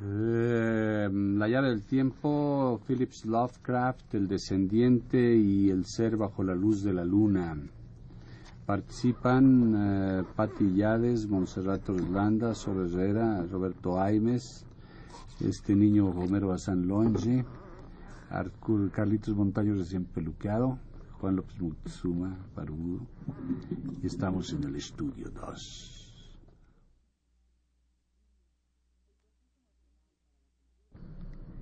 Eh, la llave del tiempo, Phillips Lovecraft, El descendiente y El ser bajo la luz de la luna. Participan eh, Patti Yades, Monserrat Orlanda, Sor Herrera, Roberto Aimes, este niño Romero Bazán Longe, Arcur, Carlitos Montaño recién peluqueado, Juan López Mutsuma, Parudo, y estamos en el estudio 2.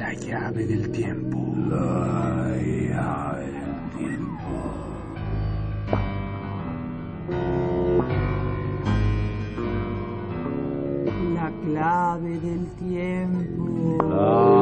La llave del tiempo. La llave del tiempo. La clave del tiempo. La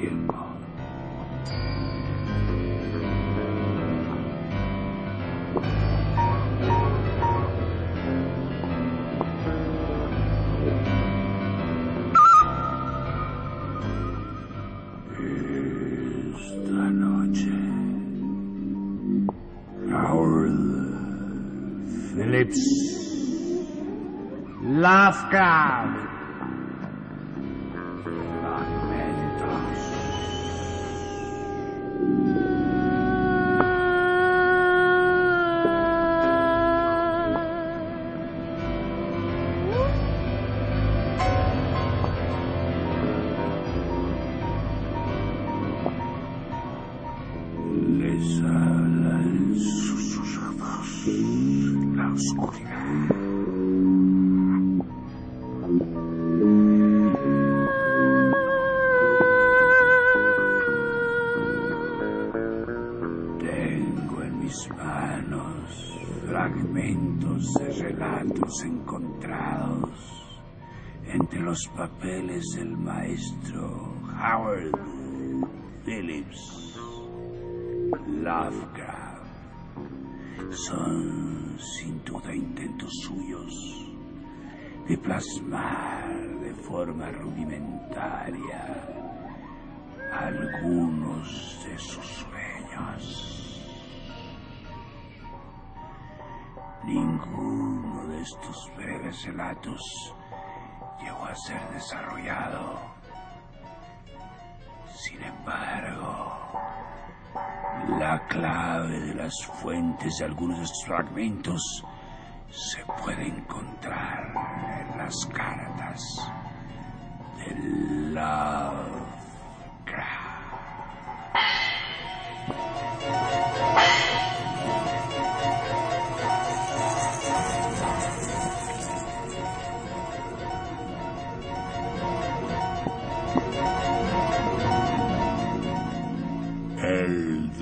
tiempo. Esta noche, Phillips. Encontrados entre los papeles del maestro Howard Phillips Lovecraft. Son sin duda intentos suyos de plasmar de forma rudimentaria algunos de sus sueños. Ninguno de estos breves relatos llegó a ser desarrollado. Sin embargo, la clave de las fuentes de algunos de estos fragmentos se puede encontrar en las cartas de Lovecraft.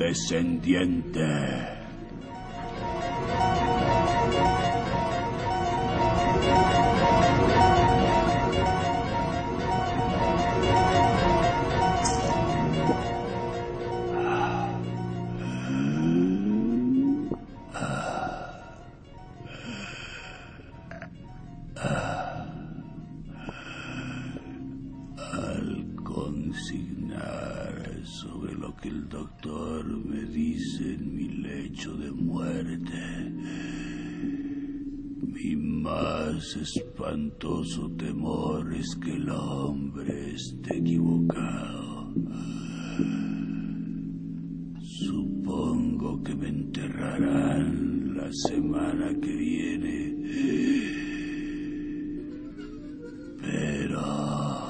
Descendiente. De muerte, mi más espantoso temor es que el hombre esté equivocado. Supongo que me enterrarán la semana que viene. Pero...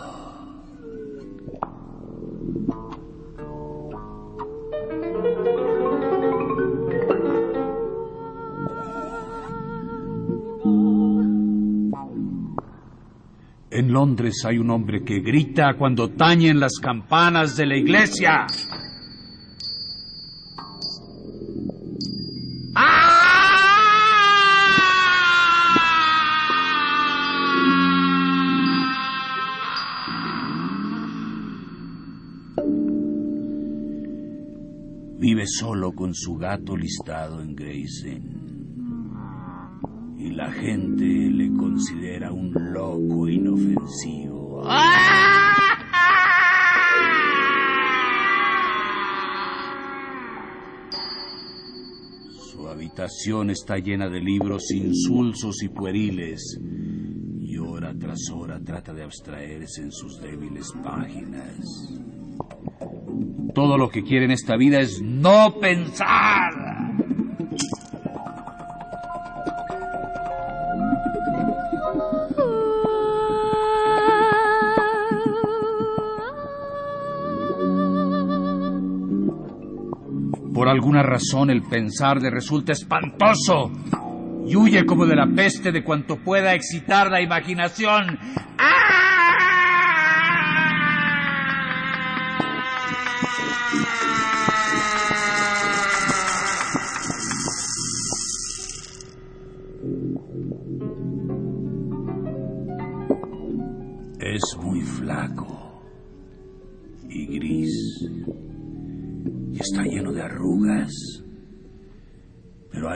Londres hay un hombre que grita cuando tañen las campanas de la iglesia. Vive solo con su gato listado en Grayson. Y la gente le considera un loco inofensivo. Su habitación está llena de libros insulsos y pueriles. Y hora tras hora trata de abstraerse en sus débiles páginas. Todo lo que quiere en esta vida es no pensar. Alguna razón el pensar le resulta espantoso y huye como de la peste de cuanto pueda excitar la imaginación.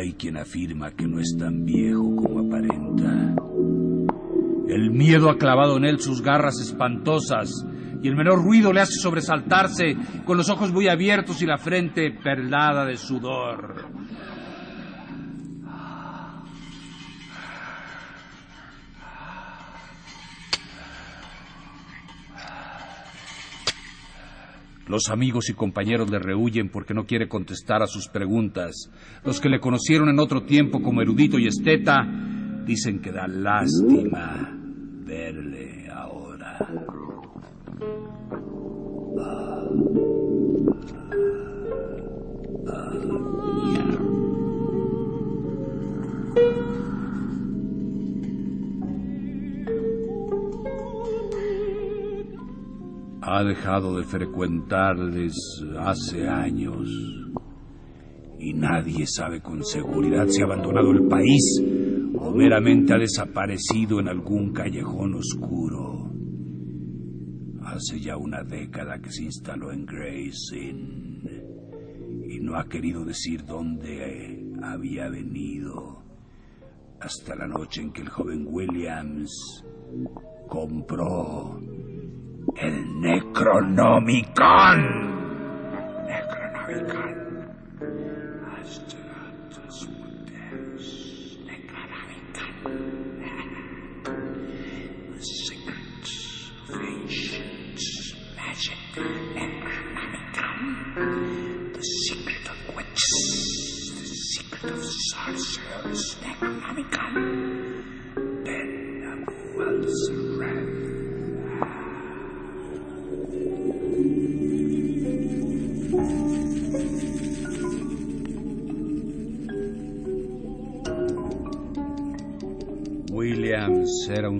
Hay quien afirma que no es tan viejo como aparenta. El miedo ha clavado en él sus garras espantosas y el menor ruido le hace sobresaltarse con los ojos muy abiertos y la frente perlada de sudor. Los amigos y compañeros le rehuyen porque no quiere contestar a sus preguntas. Los que le conocieron en otro tiempo como erudito y esteta dicen que da lástima verle ahora. Ha dejado de frecuentarles hace años y nadie sabe con seguridad si ha abandonado el país o meramente ha desaparecido en algún callejón oscuro. Hace ya una década que se instaló en Gray's Inn y no ha querido decir dónde había venido hasta la noche en que el joven Williams compró el Necronomicon. Necronomicon. Muteus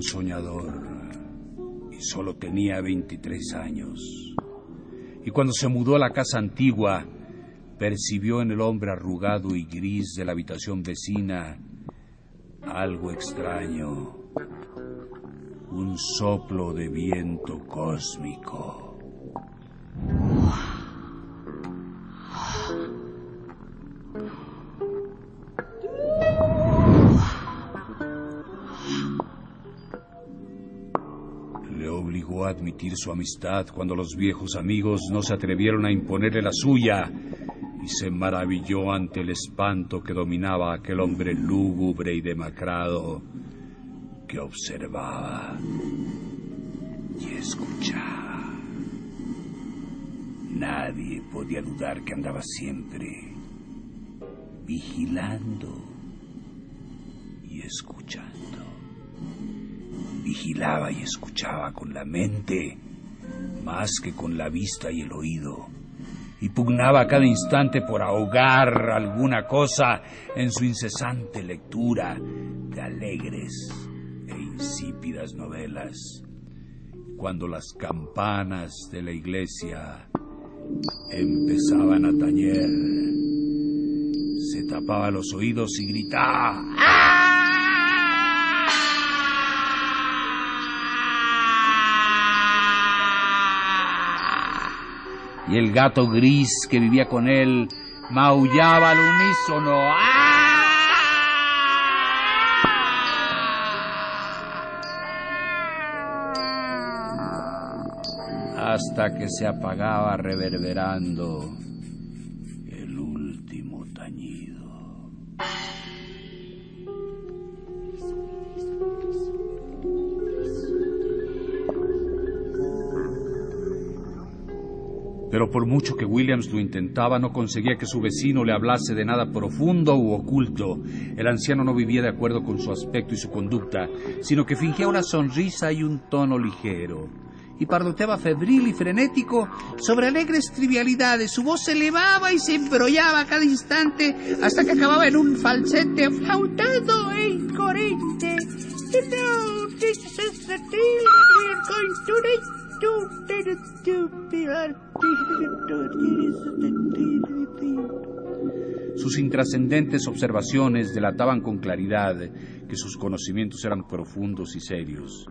soñador y solo tenía 23 años. Y cuando se mudó a la casa antigua, percibió en el hombre arrugado y gris de la habitación vecina algo extraño, un soplo de viento cósmico. Admitir su amistad cuando los viejos amigos no se atrevieron a imponerle la suya y se maravilló ante el espanto que dominaba aquel hombre lúgubre y demacrado que observaba y escuchaba. Nadie podía dudar que andaba siempre vigilando escuchando. Vigilaba y escuchaba con la mente más que con la vista y el oído, y pugnaba a cada instante por ahogar alguna cosa en su incesante lectura de alegres e insípidas novelas. Cuando las campanas de la iglesia empezaban a tañer, se tapaba los oídos y gritaba. Y el gato gris que vivía con él maullaba al unísono. hasta que se apagaba reverberando Pero por mucho que Williams lo intentaba, no conseguía que su vecino le hablase de nada profundo u oculto. El anciano no vivía de acuerdo con su aspecto y su conducta, sino que fingía una sonrisa y un tono ligero. Y parloteaba febril y frenético sobre alegres trivialidades. Su voz se elevaba y se embrollaba a cada instante hasta que acababa en un falsete flautado e incoherente. Sus intrascendentes observaciones delataban con claridad que sus conocimientos eran profundos y serios.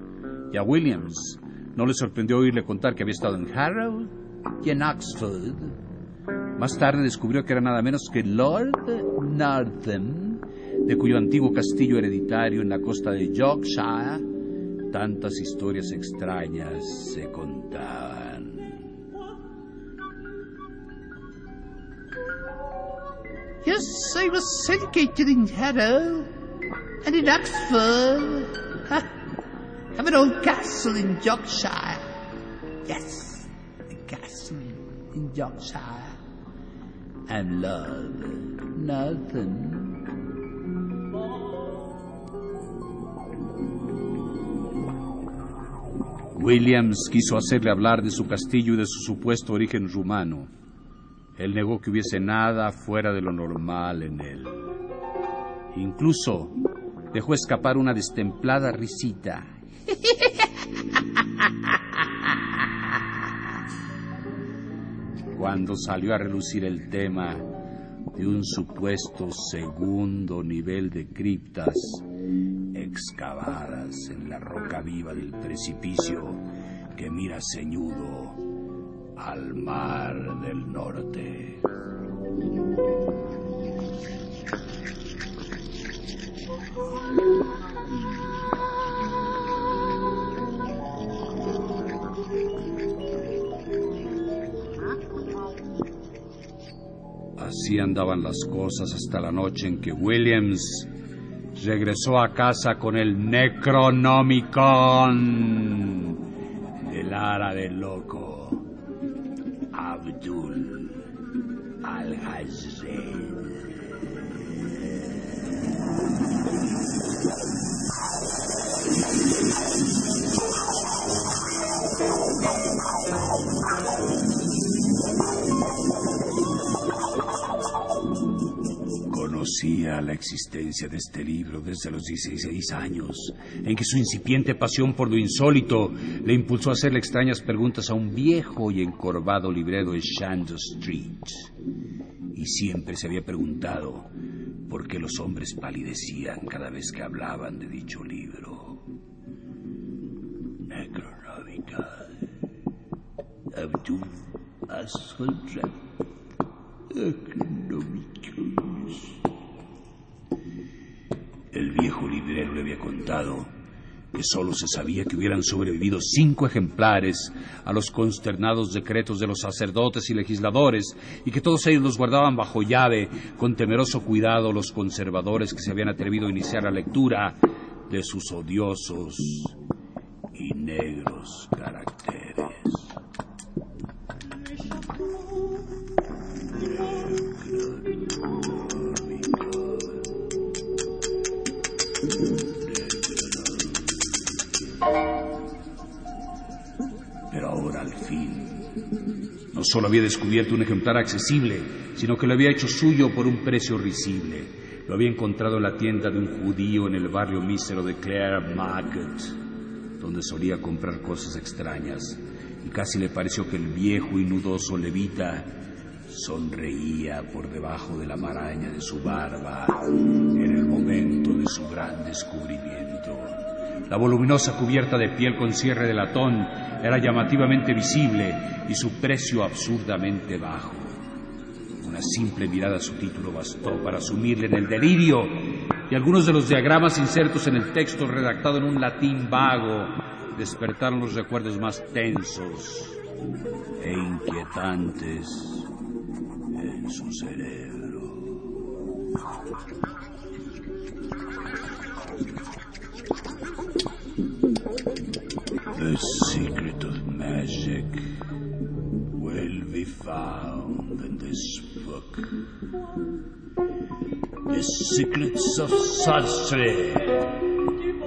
Y a Williams no le sorprendió oírle contar que había estado en Harrow y en Oxford. Más tarde descubrió que era nada menos que Lord Northam, de cuyo antiguo castillo hereditario en la costa de Yorkshire tantas historias extrañas se contaban. Yes, I was educated in Harrow and in Oxford. I have an old castle in Yorkshire. Yes, a castle in Yorkshire. And love, nothing. Williams quiso hacerle hablar de su castillo y de su supuesto origen rumano. Él negó que hubiese nada fuera de lo normal en él. Incluso dejó escapar una destemplada risita. Cuando salió a relucir el tema de un supuesto segundo nivel de criptas excavadas en la roca viva del precipicio que mira ceñudo al mar del norte. Así andaban las cosas hasta la noche en que Williams regresó a casa con el Necronomicon del ara del loco Abdul al Conocía la existencia de este libro desde los 16 años, en que su incipiente pasión por lo insólito le impulsó a hacerle extrañas preguntas a un viejo y encorvado librero de Shandor Street. Y siempre se había preguntado por qué los hombres palidecían cada vez que hablaban de dicho libro. Abdul. El viejo librero le había contado que solo se sabía que hubieran sobrevivido cinco ejemplares a los consternados decretos de los sacerdotes y legisladores y que todos ellos los guardaban bajo llave con temeroso cuidado los conservadores que se habían atrevido a iniciar la lectura de sus odiosos y negros al fin, no solo había descubierto un ejemplar accesible, sino que lo había hecho suyo por un precio risible. Lo había encontrado en la tienda de un judío en el barrio mísero de Clare Market, donde solía comprar cosas extrañas. Y casi le pareció que el viejo y nudoso levita sonreía por debajo de la maraña de su barba en el momento de su gran descubrimiento. La voluminosa cubierta de piel con cierre de latón era llamativamente visible y su precio absurdamente bajo. Una simple mirada a su título bastó para sumirle en el delirio y algunos de los diagramas insertos en el texto redactado en un latín vago despertaron los recuerdos más tensos e inquietantes en su cerebro. The secret of magic will be found in this book. The secrets of sorcery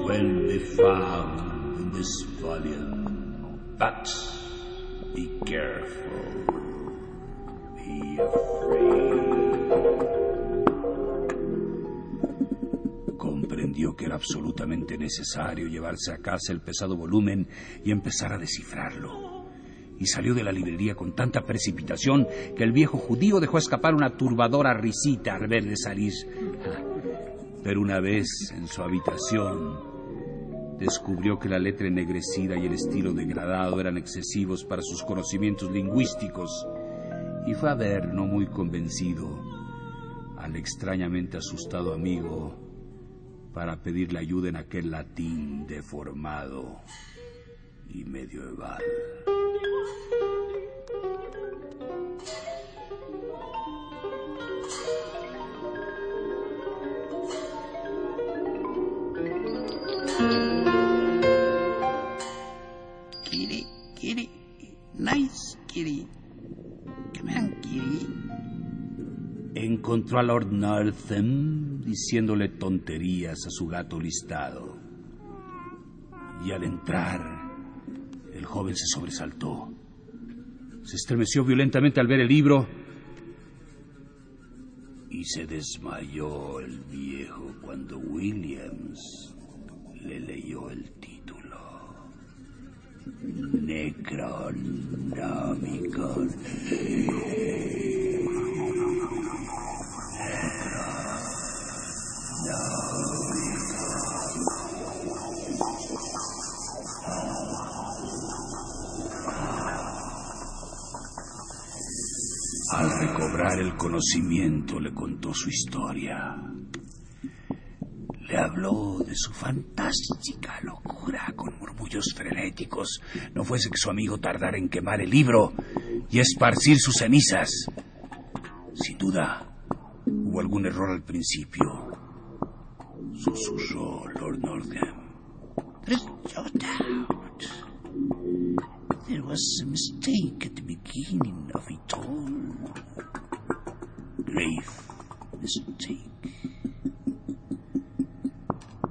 will be found in this volume. But be careful. Be afraid. Que era absolutamente necesario llevarse a casa el pesado volumen y empezar a descifrarlo. Y salió de la librería con tanta precipitación que el viejo judío dejó escapar una turbadora risita al verle salir. Pero una vez en su habitación, descubrió que la letra ennegrecida y el estilo degradado eran excesivos para sus conocimientos lingüísticos y fue a ver, no muy convencido, al extrañamente asustado amigo para pedirle ayuda en aquel latín deformado y medieval. Kitty, kitty, nice kitty. Come on, kitty. Encontró a Lord Northam diciéndole tonterías a su gato listado. Y al entrar, el joven se sobresaltó. Se estremeció violentamente al ver el libro y se desmayó el viejo cuando Williams le leyó el título. Necronomicon. Al recobrar el conocimiento le contó su historia. Le habló de su fantástica locura con murmullos frenéticos. No fuese que su amigo tardara en quemar el libro y esparcir sus cenizas. Sin duda, hubo algún error al principio. Susurró Lord Northam. There was a mistake at the beginning of it all. Grave mistake.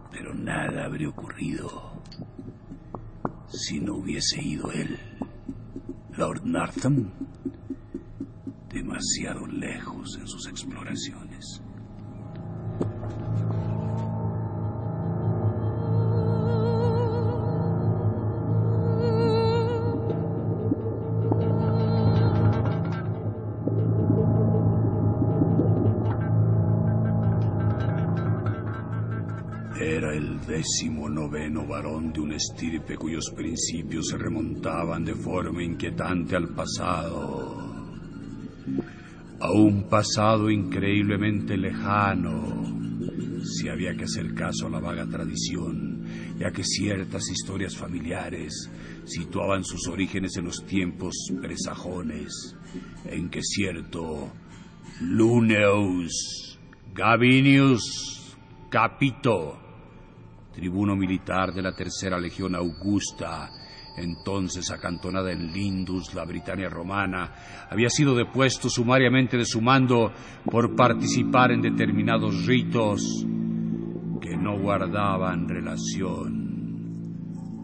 Pero nada habría ocurrido si no hubiese ido él, Lord Northam, demasiado lejos en sus exploraciones. Era el décimo noveno varón de un estirpe cuyos principios se remontaban de forma inquietante al pasado. A un pasado increíblemente lejano, si había que hacer caso a la vaga tradición, ya que ciertas historias familiares situaban sus orígenes en los tiempos presajones, en que cierto Luneus Gabinius Capito, tribuno militar de la Tercera Legión Augusta, entonces acantonada en Lindus, la Britania romana, había sido depuesto sumariamente de su mando por participar en determinados ritos que no guardaban relación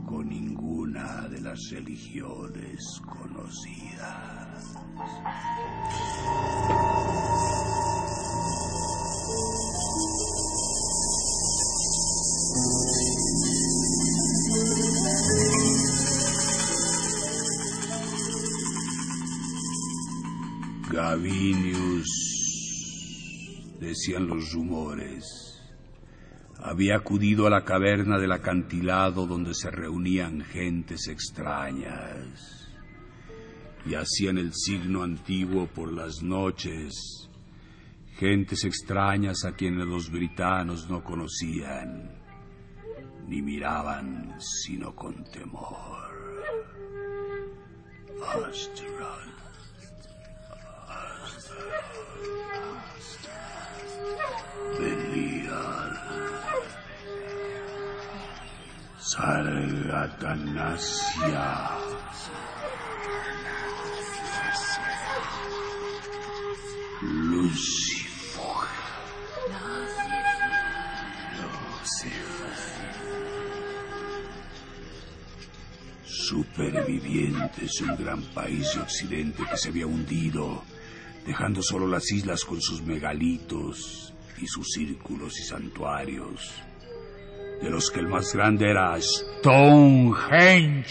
con ninguna de las religiones conocidas. Gavinius, decían los rumores, había acudido a la caverna del acantilado donde se reunían gentes extrañas y hacían el signo antiguo por las noches, gentes extrañas a quienes los britanos no conocían ni miraban sino con temor. Asteroid. Belial. Sargatanasia. Lucifer. Supervivientes de un gran país de Occidente que se había hundido, dejando solo las islas con sus megalitos y sus círculos y santuarios, de los que el más grande era Stonehenge.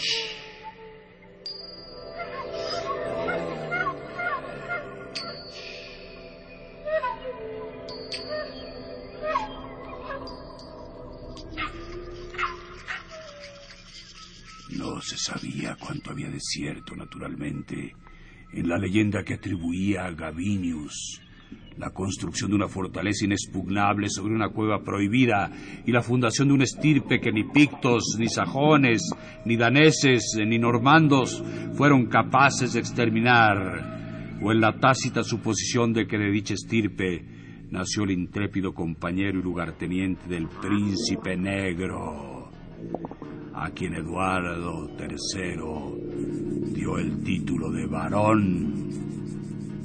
No se sabía cuánto había desierto, naturalmente, en la leyenda que atribuía a Gavinius la construcción de una fortaleza inexpugnable sobre una cueva prohibida y la fundación de un estirpe que ni pictos, ni sajones, ni daneses, ni normandos fueron capaces de exterminar, o en la tácita suposición de que de dicha estirpe nació el intrépido compañero y lugarteniente del príncipe negro, a quien Eduardo III dio el título de barón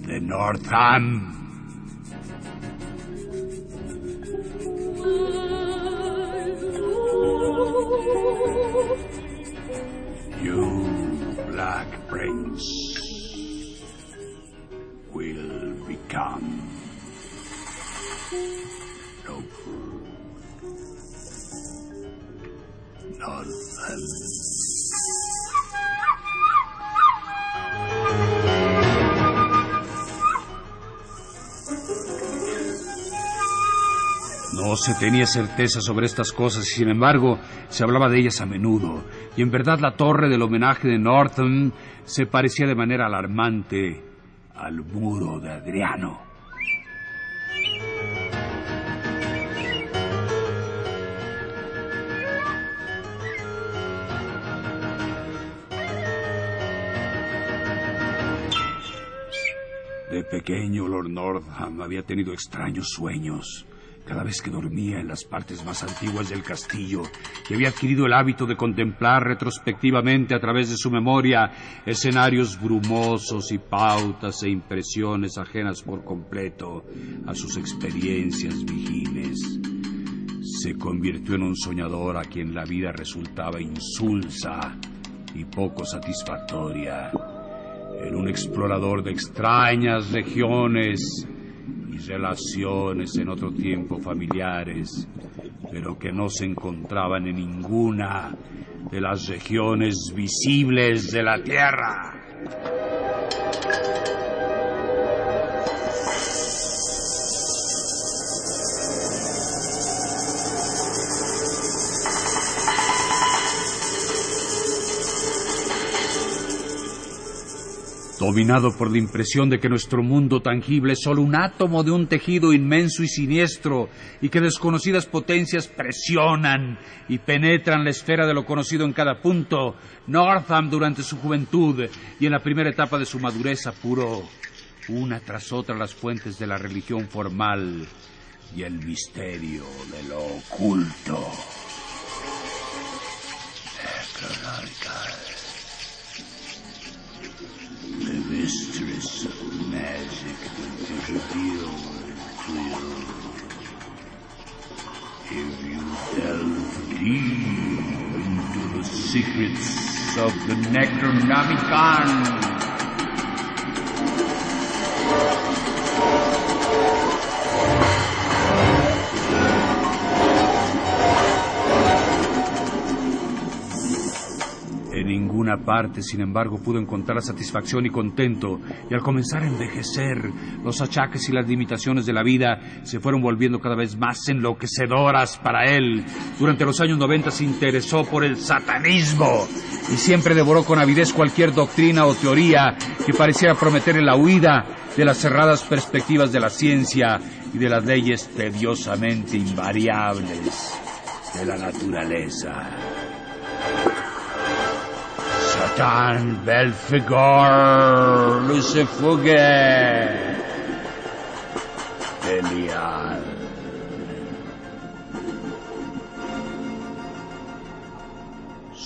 de Northam. You, Black Prince, will become no No se tenía certeza sobre estas cosas y sin embargo se hablaba de ellas a menudo. Y en verdad la torre del homenaje de Northam se parecía de manera alarmante al muro de Adriano. De pequeño, Lord Northam había tenido extraños sueños. Cada vez que dormía en las partes más antiguas del castillo, y había adquirido el hábito de contemplar retrospectivamente a través de su memoria escenarios brumosos y pautas e impresiones ajenas por completo a sus experiencias vigiles. Se convirtió en un soñador a quien la vida resultaba insulsa y poco satisfactoria en un explorador de extrañas regiones relaciones en otro tiempo familiares, pero que no se encontraban en ninguna de las regiones visibles de la Tierra. Dominado por la impresión de que nuestro mundo tangible es solo un átomo de un tejido inmenso y siniestro, y que desconocidas potencias presionan y penetran la esfera de lo conocido en cada punto, Northam durante su juventud y en la primera etapa de su madurez apuró una tras otra las fuentes de la religión formal y el misterio de lo oculto. Mysteries of magic be revealed If you. Delve deep into the secrets of the Necronomicon. Parte, sin embargo, pudo encontrar satisfacción y contento, y al comenzar a envejecer, los achaques y las limitaciones de la vida se fueron volviendo cada vez más enloquecedoras para él. Durante los años 90 se interesó por el satanismo y siempre devoró con avidez cualquier doctrina o teoría que pareciera prometer la huida de las cerradas perspectivas de la ciencia y de las leyes tediosamente invariables de la naturaleza. Stan Belfigar no se fugue. De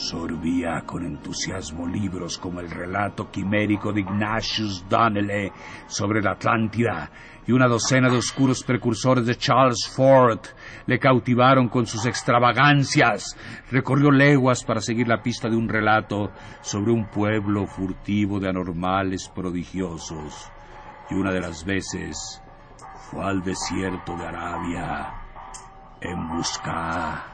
Sorbía con entusiasmo libros como el relato quimérico de Ignatius Donnelly sobre la Atlántida y una docena de oscuros precursores de Charles Ford le cautivaron con sus extravagancias. Recorrió leguas para seguir la pista de un relato sobre un pueblo furtivo de anormales prodigiosos. Y una de las veces fue al desierto de Arabia en busca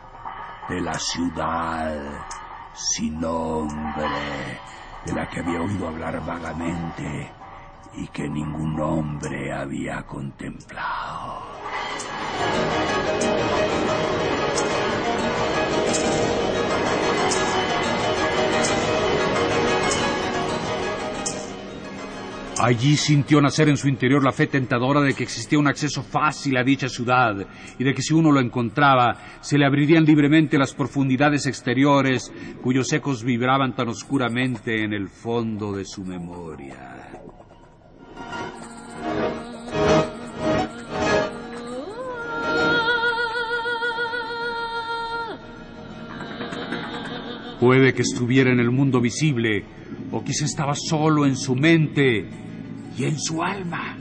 de la ciudad sin nombre de la que había oído hablar vagamente y que ningún hombre había contemplado. Allí sintió nacer en su interior la fe tentadora de que existía un acceso fácil a dicha ciudad y de que si uno lo encontraba se le abrirían libremente las profundidades exteriores cuyos ecos vibraban tan oscuramente en el fondo de su memoria. Puede que estuviera en el mundo visible, o quizá estaba solo en su mente y en su alma.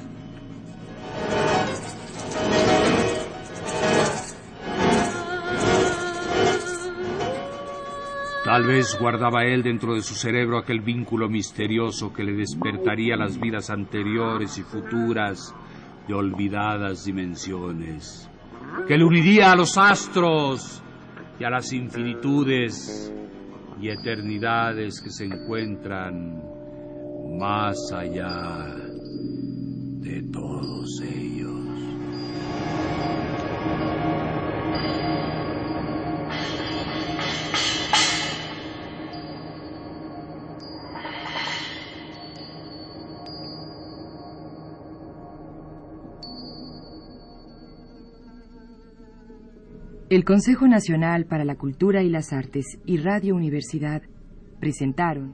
Tal vez guardaba él dentro de su cerebro aquel vínculo misterioso que le despertaría las vidas anteriores y futuras de olvidadas dimensiones, que le uniría a los astros y a las infinitudes y eternidades que se encuentran más allá de todos ellos. El Consejo Nacional para la Cultura y las Artes y Radio Universidad presentaron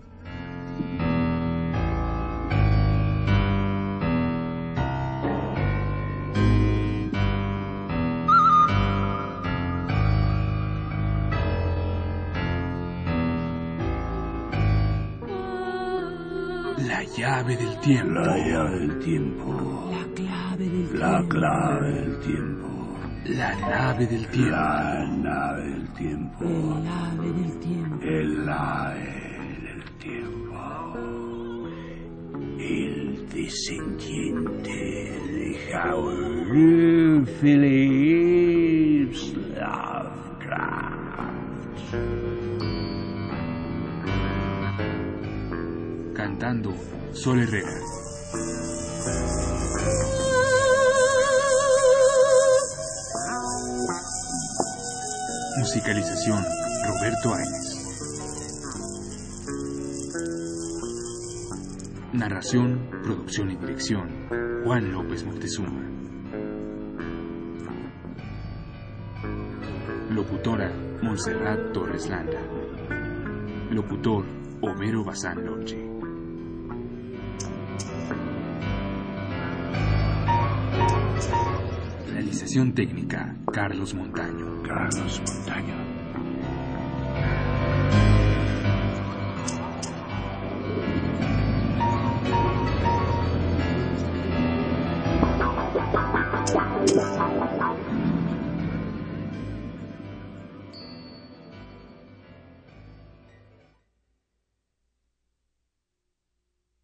La llave del tiempo. La llave del tiempo. La clave del tiempo. La clave del tiempo. La nave del tiempo. La nave del tiempo. El ave del tiempo. El ave del tiempo. El descendiente de Howard Phillips Lovecraft. Cantando Sol Herrera. Musicalización Roberto Áñez. Narración, producción y dirección Juan López Montezuma. Locutora Montserrat Torres Landa. Locutor Homero Bazán Lonche. Técnica Carlos Montaño. Carlos Montaño.